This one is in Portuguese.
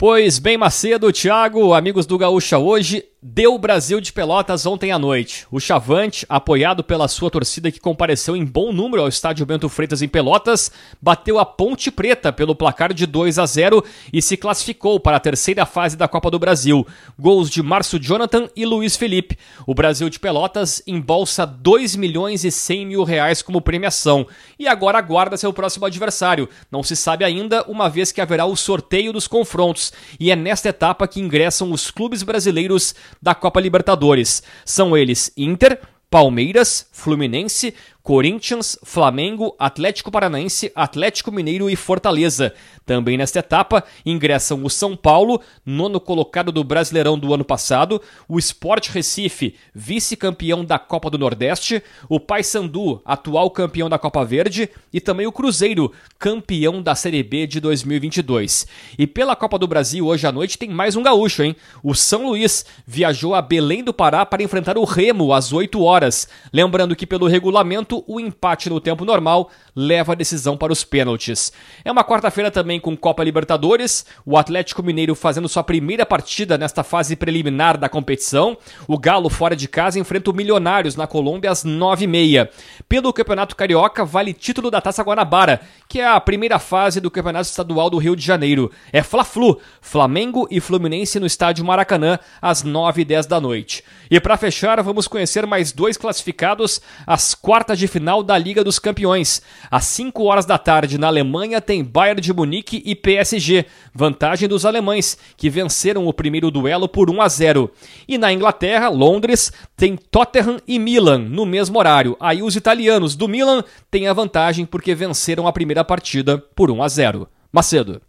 Pois bem, Macedo, Thiago, amigos do Gaúcha, hoje deu Brasil de Pelotas ontem à noite. O Chavante, apoiado pela sua torcida que compareceu em bom número ao estádio Bento Freitas em Pelotas, bateu a Ponte Preta pelo placar de 2 a 0 e se classificou para a terceira fase da Copa do Brasil. Gols de Márcio Jonathan e Luiz Felipe. O Brasil de Pelotas embolsa 2 milhões e 100 mil reais como premiação e agora aguarda seu próximo adversário. Não se sabe ainda, uma vez que haverá o sorteio dos confrontos e é nesta etapa que ingressam os clubes brasileiros da Copa Libertadores. São eles Inter, Palmeiras, Fluminense, Corinthians, Flamengo, Atlético Paranaense, Atlético Mineiro e Fortaleza. Também nesta etapa ingressam o São Paulo, nono colocado do Brasileirão do ano passado, o Sport Recife, vice-campeão da Copa do Nordeste, o Paysandu, atual campeão da Copa Verde, e também o Cruzeiro, campeão da Série B de 2022. E pela Copa do Brasil hoje à noite tem mais um gaúcho, hein? O São Luís viajou a Belém do Pará para enfrentar o Remo às 8 horas. Lembrando que pelo regulamento o empate no tempo normal leva a decisão para os pênaltis. É uma quarta-feira também com Copa Libertadores, o Atlético Mineiro fazendo sua primeira partida nesta fase preliminar da competição. O Galo, fora de casa, enfrenta o Milionários na Colômbia às 9h30. Pelo Campeonato Carioca, vale título da Taça Guanabara, que é a primeira fase do Campeonato Estadual do Rio de Janeiro. É Fla-Flu, Flamengo e Fluminense no estádio Maracanã às 9h10 da noite. E para fechar, vamos conhecer mais dois classificados às quartas de final da Liga dos Campeões. Às 5 horas da tarde, na Alemanha, tem Bayern de Munique e PSG, vantagem dos alemães, que venceram o primeiro duelo por 1 a 0. E na Inglaterra, Londres, tem Tottenham e Milan no mesmo horário. Aí os italianos do Milan têm a vantagem porque venceram a primeira partida por 1 a 0. Macedo.